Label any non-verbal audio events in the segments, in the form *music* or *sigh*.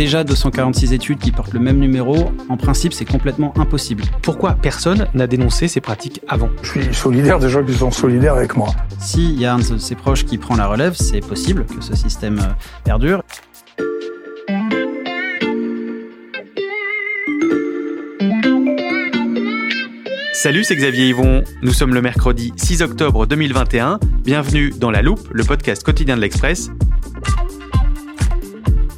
Déjà 246 études qui portent le même numéro, en principe c'est complètement impossible. Pourquoi personne n'a dénoncé ces pratiques avant? Je suis solidaire des gens qui sont solidaires avec moi. S'il y a un de ses proches qui prend la relève, c'est possible que ce système euh, perdure. Salut, c'est Xavier Yvon. Nous sommes le mercredi 6 octobre 2021. Bienvenue dans La Loupe, le podcast quotidien de l'Express.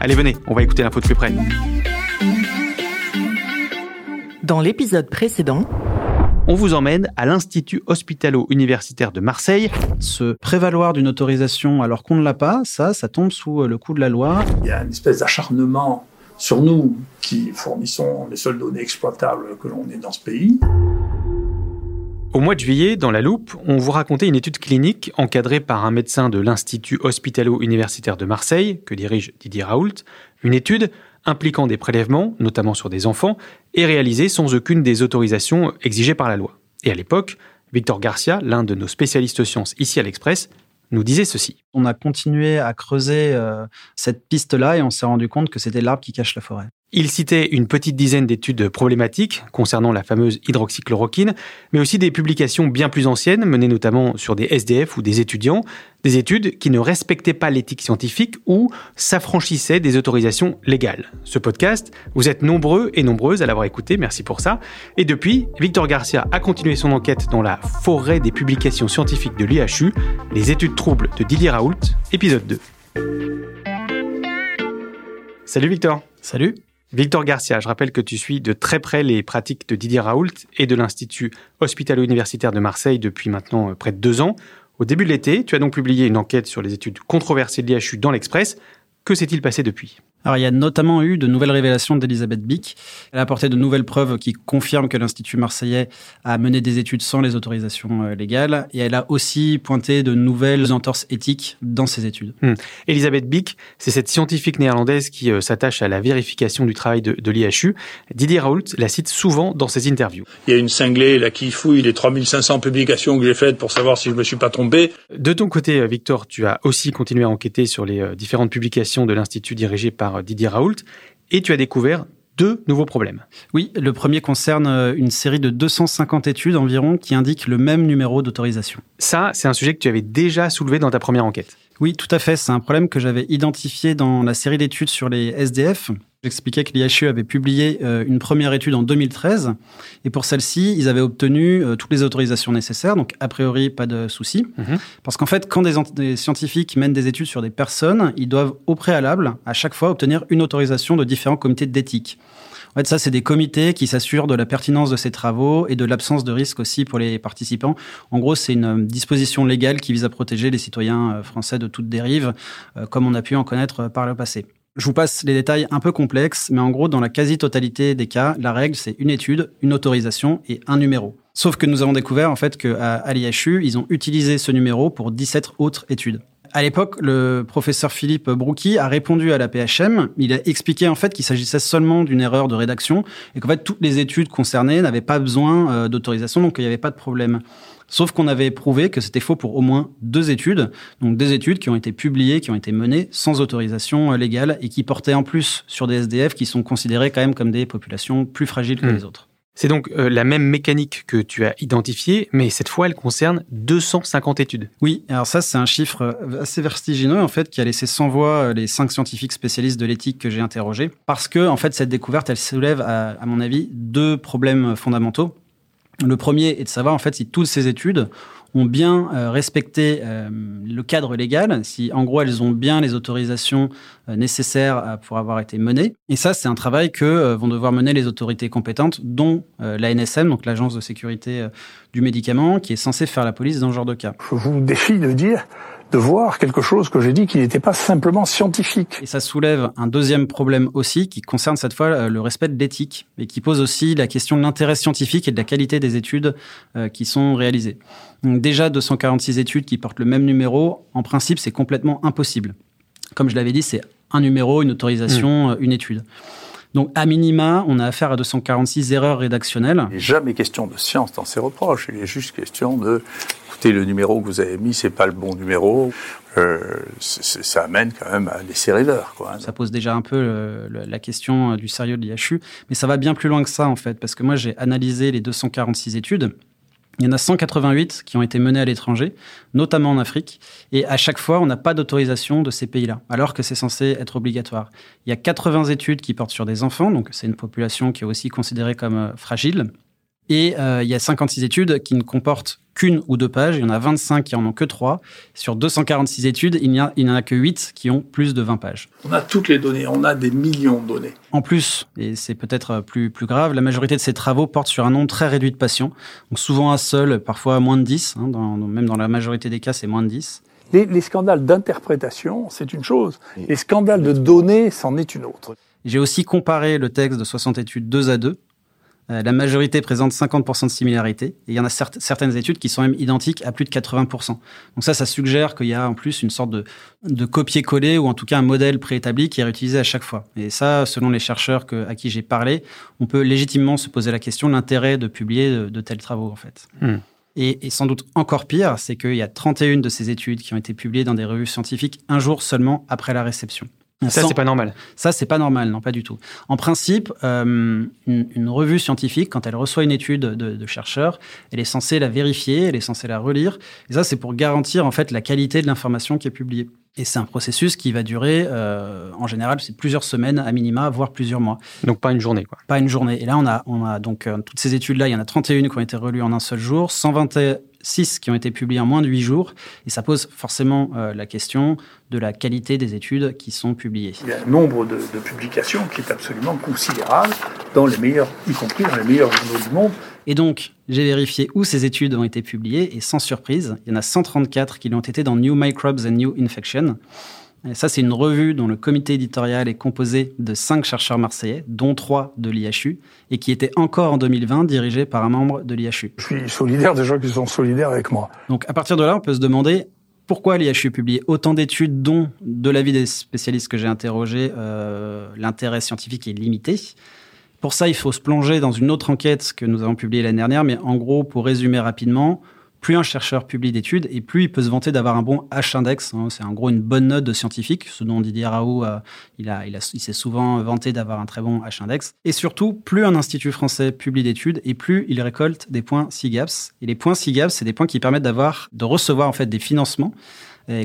Allez, venez, on va écouter l'info de plus près. Dans l'épisode précédent, On vous emmène à l'Institut hospitalo-universitaire de Marseille. Se prévaloir d'une autorisation alors qu'on ne l'a pas, ça, ça tombe sous euh, le coup de la loi. Il y a une espèce d'acharnement sur nous qui fournissons les seules données exploitables que l'on ait dans ce pays. Au mois de juillet, dans La Loupe, on vous racontait une étude clinique encadrée par un médecin de l'Institut hospitalo-universitaire de Marseille, que dirige Didier Raoult. Une étude impliquant des prélèvements, notamment sur des enfants, et réalisée sans aucune des autorisations exigées par la loi. Et à l'époque, Victor Garcia, l'un de nos spécialistes sciences ici à l'Express, nous disait ceci. On a continué à creuser euh, cette piste-là et on s'est rendu compte que c'était l'arbre qui cache la forêt. Il citait une petite dizaine d'études problématiques concernant la fameuse hydroxychloroquine, mais aussi des publications bien plus anciennes, menées notamment sur des SDF ou des étudiants, des études qui ne respectaient pas l'éthique scientifique ou s'affranchissaient des autorisations légales. Ce podcast, vous êtes nombreux et nombreuses à l'avoir écouté, merci pour ça. Et depuis, Victor Garcia a continué son enquête dans la forêt des publications scientifiques de l'IHU, les études troubles de Didier Raoult, épisode 2. Salut Victor Salut Victor Garcia, je rappelle que tu suis de très près les pratiques de Didier Raoult et de l'Institut hospitalo-universitaire de Marseille depuis maintenant euh, près de deux ans. Au début de l'été, tu as donc publié une enquête sur les études controversées de l'IHU dans l'Express. Que s'est-il passé depuis? Alors, il y a notamment eu de nouvelles révélations d'Elisabeth Bick. Elle a apporté de nouvelles preuves qui confirment que l'Institut marseillais a mené des études sans les autorisations euh, légales. Et elle a aussi pointé de nouvelles entorses éthiques dans ses études. Hmm. Elisabeth Bick, c'est cette scientifique néerlandaise qui euh, s'attache à la vérification du travail de, de l'IHU. Didier Raoult la cite souvent dans ses interviews. Il y a une cinglée là qui fouille les 3500 publications que j'ai faites pour savoir si je me suis pas trompé. De ton côté, euh, Victor, tu as aussi continué à enquêter sur les euh, différentes publications de l'Institut dirigé par Didier Raoult et tu as découvert deux nouveaux problèmes. Oui, le premier concerne euh, une série de 250 études environ qui indiquent le même numéro d'autorisation. Ça, c'est un sujet que tu avais déjà soulevé dans ta première enquête. Oui, tout à fait. C'est un problème que j'avais identifié dans la série d'études sur les SDF. J'expliquais que l'IHU avait publié euh, une première étude en 2013 et pour celle-ci, ils avaient obtenu euh, toutes les autorisations nécessaires, donc a priori pas de souci. Mhm. Parce qu'en fait, quand des, des scientifiques mènent des études sur des personnes, ils doivent au préalable, à chaque fois, obtenir une autorisation de différents comités d'éthique. En fait, ça, c'est des comités qui s'assurent de la pertinence de ces travaux et de l'absence de risque aussi pour les participants. En gros, c'est une euh, disposition légale qui vise à protéger les citoyens français de toute dérive, comme on a pu en connaître par le passé. Je vous passe les détails un peu complexes, mais en gros, dans la quasi-totalité des cas, la règle, c'est une étude, une autorisation et un numéro. Sauf que nous avons découvert en fait qu'à l'IHU, ils ont utilisé ce numéro pour 17 autres études. À l'époque, le professeur Philippe Brouki a répondu à la PHM. Il a expliqué qu'il s'agissait seulement d'une erreur de rédaction et qu'en fait toutes les études concernées n'avaient pas besoin euh, d'autorisation, donc il n'y avait pas de problème. Sauf qu'on avait prouvé que c'était faux pour au moins deux études, donc des études qui ont été publiées, qui ont été menées sans autorisation euh, légale et qui portaient en plus sur des SDF qui sont considérés quand même comme des populations plus fragiles que Hmm. les autres. C'est donc euh, la même mécanique que tu as identifiée, mais cette fois, elle concerne 250 études. Oui, alors ça c'est un chiffre euh, assez vertigineux en fait qui a laissé sans voix les cinq scientifiques spécialistes de l'éthique que j'ai interrogés parce que en fait cette découverte elle soulève à, à mon avis deux problèmes fondamentaux. Le premier est de savoir en fait si toutes ces études ont bien euh, respecté euh, le cadre légal, si en gros elles ont bien les autorisations euh, nécessaires pour avoir été menées. Et ça, c'est un travail que vont devoir mener les autorités compétentes, dont l'ANSM, donc l'Agence de sécurité du médicament, qui est censée faire la police dans ce genre de cas. Je vous défie de dire de voir quelque chose que j'ai dit qui n'était pas simplement scientifique. Et ça soulève un deuxième problème aussi qui concerne cette fois euh, le respect de l'éthique et qui pose aussi la question de l'intérêt scientifique et de la qualité des études euh, qui sont réalisées. Donc déjà 246 études qui portent le même numéro, en principe c'est complètement impossible. Comme je l'avais dit, c'est un numéro, une autorisation, mmh. une étude. Donc, à minima, on a affaire à 246 erreurs rédactionnelles. Il n'est jamais question de science dans ces reproches. Il est juste question de écoutez, le numéro que vous avez mis, c'est pas le bon numéro. Euh, ça amène quand même à laisser rêveur. Quoi. Ça pose déjà un peu la question du sérieux de l'IHU, mais ça va bien plus loin que ça en fait, parce que moi j'ai analysé les 246 études. Il y en a 188 qui ont été menées à l'étranger, notamment en Afrique, et à chaque fois, on n'a pas d'autorisation de ces pays-là, alors que c'est censé être obligatoire. Il y a 80 études qui portent sur des enfants, donc c'est une population qui est aussi considérée comme euh, fragile, et euh, il y a 56 études qui ne comportent qu'une ou deux pages. Il y en a 25 qui en ont que trois. Sur 246 études, il n'y en a que 8 qui ont plus de 20 pages. On a toutes les données, on a des millions de données. En plus, et c'est peut-être plus, plus grave, la majorité de ces travaux portent sur un nombre très réduit de patients. Donc souvent un seul, parfois moins de 10. Hein, dans, même dans la majorité des cas, c'est moins de 10. Les, les scandales d'interprétation, c'est une chose. Les scandales de données, c'en est une autre. J'ai aussi comparé le texte de 60 études 2 à 2 euh, la majorité présente 50% de similarité. Et il y en a certaines études qui sont même identiques à plus de 80%. Donc ça, ça suggère qu'il y a en plus une sorte de, de copier-coller ou en tout cas un modèle préétabli qui est réutilisé à chaque fois. Et ça, selon les chercheurs que, à qui j'ai parlé, on peut légitimement se poser la question de l'intérêt de publier de, tels travaux en fait. Hmm. Et, et, sans doute encore pire, c'est qu'il y a 31 de ces études qui ont été publiées dans des revues scientifiques un jour seulement après la réception. Ça, c'est pas normal. Ça, c'est pas normal, non, pas du tout. En principe, euh, une, revue scientifique, quand elle reçoit une étude de, chercheurs, elle est censée la vérifier, elle est censée la relire. Et ça, c'est pour garantir en fait la qualité de l'information qui est publiée. Et c'est un processus qui va durer, euh, en général, c'est plusieurs semaines à minima, voire plusieurs mois. Donc pas une journée, quoi. Pas une journée. Et là, on a, on a donc euh, toutes ces études-là, il y en a 31 qui ont été relues en un seul jour, 120, 6 qui ont été publiés en moins de 8 jours. Et ça pose forcément euh, la question de la qualité des études qui sont publiées. Il y a un nombre de, publications qui est absolument considérable, dans les meilleurs, y compris dans les meilleurs journaux du monde. Et donc, j'ai vérifié où ces études ont été publiées, et sans surprise, il y en a 134 qui l'ont été dans New Microbes and New Infection. Et ça, c'est une revue dont le comité éditorial est composé de cinq chercheurs marseillais, dont trois de l'IHU, et qui était encore en 2020 dirigé par un membre de l'IHU. Je suis solidaire des gens qui sont solidaires avec moi. Donc, à partir de là, on peut se demander pourquoi l'IHU publie autant d'études dont, de l'avis des spécialistes que j'ai interrogés, euh, l'intérêt scientifique est limité. Pour ça, il faut se plonger dans une autre enquête que nous avons publiée l'année dernière, mais en gros, pour résumer rapidement, plus un chercheur publie d'études et plus il peut se vanter d'avoir un bon H-index. Hein. c'est en gros une bonne note de scientifique, ce dont Didier Raoult, euh, il, a, il, a, il s'est souvent vanté d'avoir un très bon H-index. Et surtout, plus un institut français publie d'études et plus il récolte des points SIGAPS. Et les points SIGAPS, c'est des points qui permettent d'avoir, de recevoir en fait des financements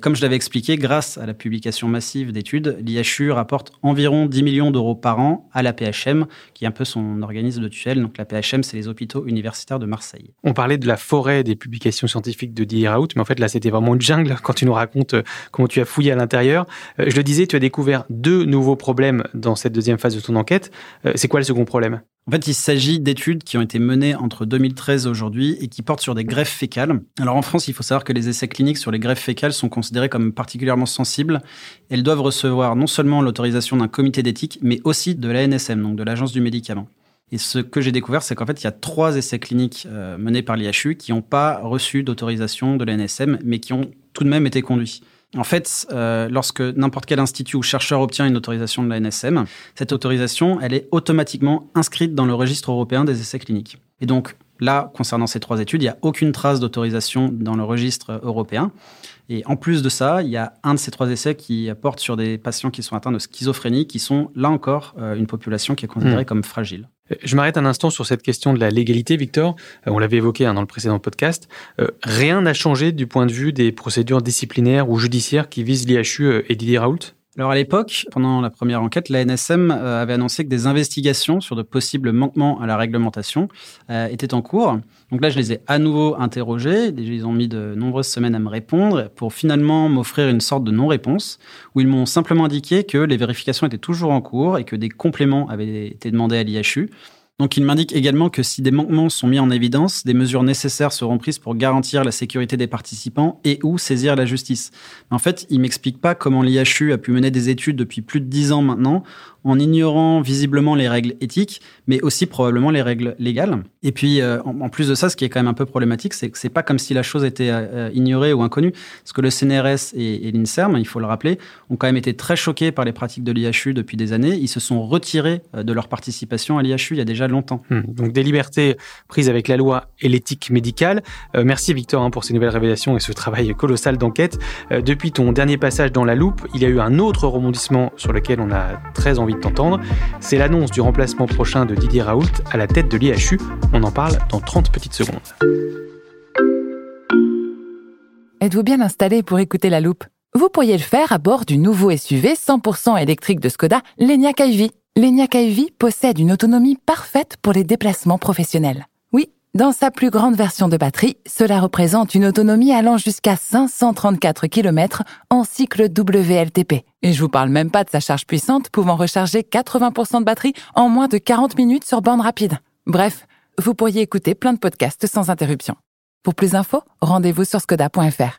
comme je l'avais expliqué, grâce à la publication massive d'études, l'IHU rapporte environ 10 millions d'euros par an à la PHM, qui est un peu son organisme de tutelle. Donc la PHM, c'est les hôpitaux universitaires de Marseille. On parlait de la forêt des publications scientifiques de Raoult, mais en fait là, c'était vraiment une jungle quand tu nous racontes euh, comment tu as fouillé à l'intérieur. Euh, je le disais, tu as découvert deux nouveaux problèmes dans cette deuxième phase de ton enquête. Euh, c'est quoi le second problème? En fait, il s'agit d'études qui ont été menées entre 2013 et aujourd'hui et qui portent sur des greffes fécales. Alors en France, il faut savoir que les essais cliniques sur les greffes fécales sont considérés comme particulièrement sensibles. Elles doivent recevoir non seulement l'autorisation d'un comité d'éthique, mais aussi de l'ANSM, donc de l'Agence du médicament. Et ce que j'ai découvert, c'est qu'en fait, il y a trois essais cliniques euh, menés par l'IHU qui n'ont pas reçu d'autorisation de l'ANSM, mais qui ont tout de même été conduits. En fait, euh, lorsque n'importe quel institut ou chercheur obtient une autorisation de la NSM, cette autorisation, elle est automatiquement inscrite dans le registre européen des essais cliniques. Et donc, là, concernant ces trois études, il n'y a aucune trace d'autorisation dans le registre européen. Et en plus de ça, il y a un de ces trois essais qui porte sur des patients qui sont atteints de schizophrénie, qui sont là encore euh, une population qui est considérée hmm. comme fragile. Je m'arrête un instant sur cette question de la légalité, Victor. Euh, on l'avait évoqué hein, dans le précédent podcast. Euh, rien n'a changé du point de vue des procédures disciplinaires ou judiciaires qui visent l'IHU et Didier Raoult? Alors à l'époque, pendant la première enquête, la NSM euh, avait annoncé que des investigations sur de possibles manquements à la réglementation euh, étaient en cours. Donc là, je les ai à nouveau interrogés. Ils ont mis de nombreuses semaines à me répondre pour finalement m'offrir une sorte de non-réponse où ils m'ont simplement indiqué que les vérifications étaient toujours en cours et que des compléments avaient été demandés à l'IHU. Donc il m'indique également que si des manquements sont mis en évidence, des mesures nécessaires seront prises pour garantir la sécurité des participants et ou saisir la justice. Mais en fait, il m'explique pas comment l'IHU a pu mener des études depuis plus de dix ans maintenant en ignorant visiblement les règles éthiques, mais aussi probablement les règles légales. Et puis, euh, en, plus de ça, ce qui est quand même un peu problématique, c'est que c'est pas comme si la chose était euh, ignorée ou inconnue, parce que le CNRS et, l'INSERM, il faut le rappeler, ont quand même été très choqués par les pratiques de l'IHU depuis des années. Ils se sont retirés euh, de leur participation à l'IHU il y a déjà longtemps. Hmm. donc des libertés prises avec la loi et l'éthique médicale. merci Victor hein, pour ces nouvelles révélations et ce travail colossal d'enquête. depuis ton dernier passage dans la loupe, il y a eu un autre rebondissement sur lequel on a très envie C'est l'annonce du remplacement prochain de Didier Raoult à la tête de l'IHU. On en parle dans 30 petites secondes. Êtes-vous bien installé pour écouter la loupe? Vous pourriez le faire à bord du nouveau SUV 100% électrique de Skoda, l'Enyaq iV. L'Enyaq iV possède une autonomie parfaite pour les déplacements professionnels. Dans sa plus grande version de batterie, cela représente une autonomie allant jusqu'à 534 km en cycle WLTP. Et je vous parle même pas de sa charge puissante pouvant recharger 80% de batterie en moins de 40 minutes sur bande rapide. Bref, vous pourriez écouter plein de podcasts sans interruption. Pour plus d'infos, rendez-vous sur skoda.fr.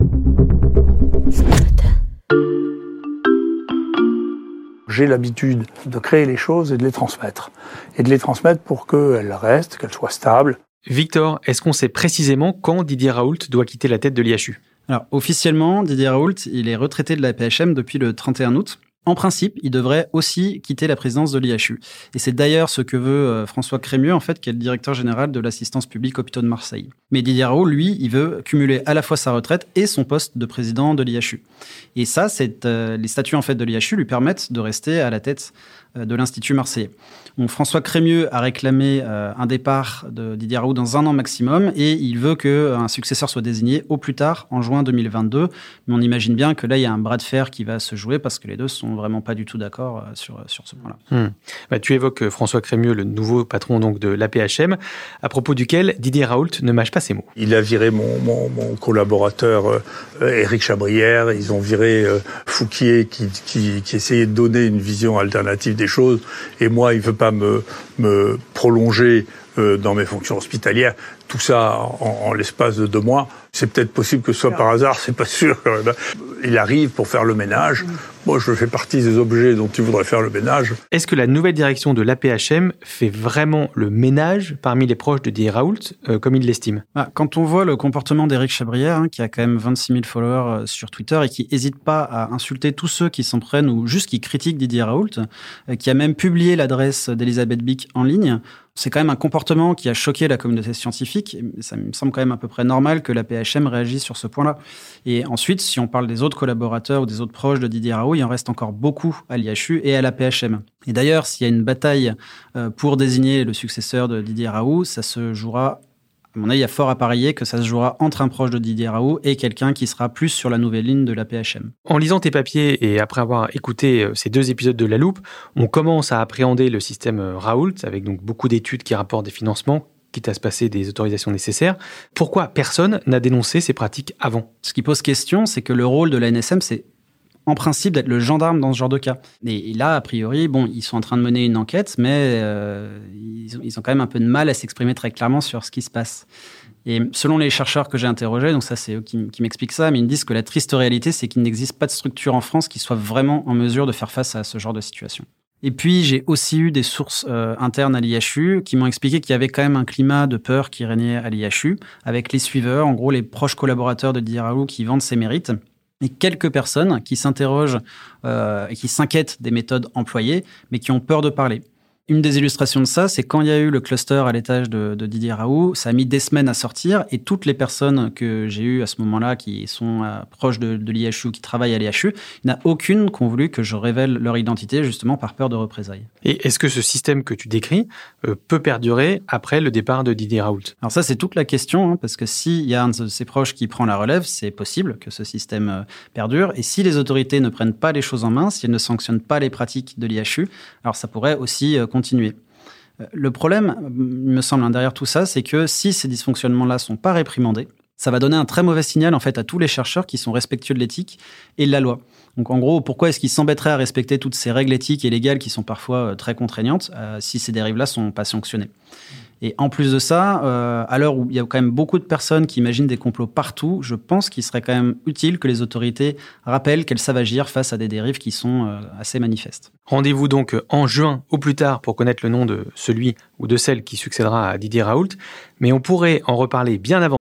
J'ai l'habitude de créer les choses et de les transmettre. Et de les transmettre pour qu'elles restent, qu'elles soient stables. Victor, est-ce qu'on sait précisément quand Didier Raoult doit quitter la tête de l'IHU Alors, officiellement, Didier Raoult, il est retraité de la PHM depuis le 31 août. En principe, il devrait aussi quitter la présidence de l'IHU. Et c'est d'ailleurs ce que veut euh, François Crémieux, en fait, qui est le directeur général de l'assistance publique hôpitaux de Marseille. Mais Didier Raoult, lui, il veut cumuler à la fois sa retraite et son poste de président de l'IHU. Et ça, c'est euh, les statuts en fait de l'IHU lui permettent de rester à la tête de l'Institut marseillais. François Crémieux a réclamé euh, un départ de Didier Raoult dans un an maximum et il veut qu'un euh, successeur soit désigné au plus tard en juin 2022. Mais on imagine bien que là, il y a un bras de fer qui va se jouer parce que les deux sont vraiment pas du tout d'accord sur, sur ce point-là. Hmm. Bah, tu évoques François Crémieux, le nouveau patron donc de l'APHM, à propos duquel Didier Raoult ne mâche pas ses mots. Il a viré mon, collaborateur Éric Chabrière, ils ont viré Fouquier qui, qui, qui essayait de donner une vision alternative des choses. Et moi, il ne veut pas me, me prolonger euh, dans mes fonctions hospitalières. Tout ça en, l'espace de deux mois. C'est peut-être possible que ce soit par hasard, c'est pas sûr quand *laughs* même. Il arrive pour faire le ménage. Moi, je fais partie des objets dont il voudrait faire le ménage. Est-ce que la nouvelle direction de l'APHM fait vraiment le ménage parmi les proches de Didier Raoult, euh, comme il l'estime? Bah, Quand on voit le comportement d'Éric Chabrière, hein, qui a quand même 26 000 followers euh, sur Twitter et qui n'hésite pas à insulter tous ceux qui s'en prennent ou juste qui critiquent Didier Raoult, qui a même publié l'adresse d'Elisabeth Bick en ligne, c'est quand même un comportement qui a choqué la communauté scientifique. ça me semble quand même à peu près normal que la PHM réagisse sur ce point-là. Et ensuite, si on parle des autres collaborateurs ou des autres proches de Didier Raoult, il en reste encore beaucoup à l'IHU et à la PHM. Et d'ailleurs, s'il y a une bataille euh, pour désigner le successeur de Didier Raoult, ça se jouera à mon avis, il y a fort à parier que ça se jouera entre un proche de Didier Raoult et quelqu'un qui sera plus sur la nouvelle ligne de la PHM. En lisant tes papiers et après avoir écouté euh, ces deux épisodes de La Loupe, on commence à appréhender le système euh, Raoult avec donc beaucoup d'études qui rapportent des financements quitte à se passer des autorisations nécessaires. Pourquoi personne n'a dénoncé ces pratiques avant? Ce qui pose question, c'est que le rôle de la NSM, c'est en principe d'être le gendarme dans ce genre de cas. Et, là, a priori, bon, ils sont en train de mener une enquête, mais euh, ils, ont, quand même un peu de mal à s'exprimer très clairement sur ce qui se passe. Et selon les chercheurs que j'ai interrogés, donc ça c'est eux qui, m'expliquent ça, mais ils me disent que la triste réalité, c'est qu'il n'existe pas de structure en France qui soit vraiment en mesure de faire face à ce genre de situation. Et puis j'ai aussi eu des sources euh, internes à l'IHU qui m'ont expliqué qu'il y avait quand même un climat de peur qui régnait à l'IHU, avec les suiveurs, en gros les proches collaborateurs de Didier qui vendent ses mérites et quelques personnes qui s'interrogent euh, et qui s'inquiètent des méthodes employées, mais qui ont peur de parler. Une des illustrations de ça, c'est quand il y a eu le cluster à l'étage de, Didier Raoult, ça a mis des semaines à sortir et toutes les personnes que j'ai eues à ce moment-là qui sont euh, proches de, de l'IHU, qui travaillent à l'IHU, il n'y en a aucune qui ont voulu que je révèle leur identité justement par peur de représailles. Et est-ce que ce système que tu décris euh, peut perdurer après le départ de Didier Raoult? Alors ça, c'est toute la question, hein, parce que s'il y a un de ses proches qui prend la relève, c'est possible que ce système euh, perdure. Et si les autorités ne prennent pas les choses en main, si elles ne sanctionnent pas les pratiques de l'IHU, alors ça pourrait aussi continuer Euh, le problème, il me semble, hein, derrière tout ça, c'est que si ces dysfonctionnements-là sont pas réprimandés, ça va donner un très mauvais signal en fait à tous les chercheurs qui sont respectueux de l'éthique et de la loi. Donc en gros, pourquoi est-ce qu'ils s'embêteraient à respecter toutes ces règles éthiques et légales qui sont parfois euh, très contraignantes euh, si ces dérives-là sont pas sanctionnées? Et en plus de ça, euh, à l'heure où il y a quand même beaucoup de personnes qui imaginent des complots partout, je pense qu'il serait quand même utile que les autorités rappellent qu'elles savent agir face à des dérives qui sont euh, assez manifestes. Rendez-vous donc en juin au plus tard pour connaître le nom de celui ou de celle qui succédera à Didier Raoult, mais on pourrait en reparler bien avant.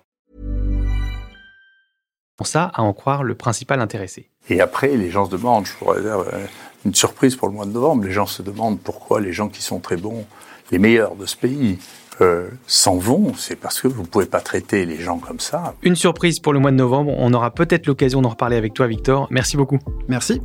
Ça, à en croire le principal intéressé. Et après, les gens se demandent, je pourrais dire, euh, une surprise pour le mois de novembre. Les gens se demandent pourquoi les gens qui sont très bons, les meilleurs de ce pays, euh, s'en vont, c'est parce que vous ne pouvez pas traiter les gens comme ça. Une surprise pour le mois de novembre, on aura peut-être l'occasion d'en reparler avec toi Victor. Merci beaucoup. Merci.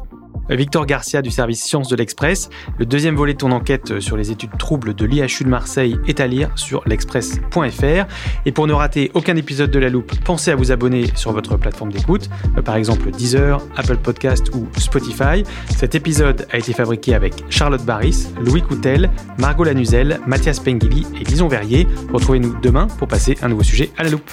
Victor Garcia du service Sciences de l'Express. Le deuxième volet de ton enquête sur les études troubles de l'IHU de Marseille est à lire sur l'express.fr. Et pour ne rater aucun épisode de La Loupe, pensez à vous abonner sur votre plateforme d'écoute, euh, par exemple Deezer, Apple Podcast ou Spotify. Cet épisode a été fabriqué avec Charlotte Barris, Louis Coutel, Margot Lanuzel, Mathias Pengili et Lison Verrier. Retrouvez-nous demain pour passer un nouveau sujet à La Loupe.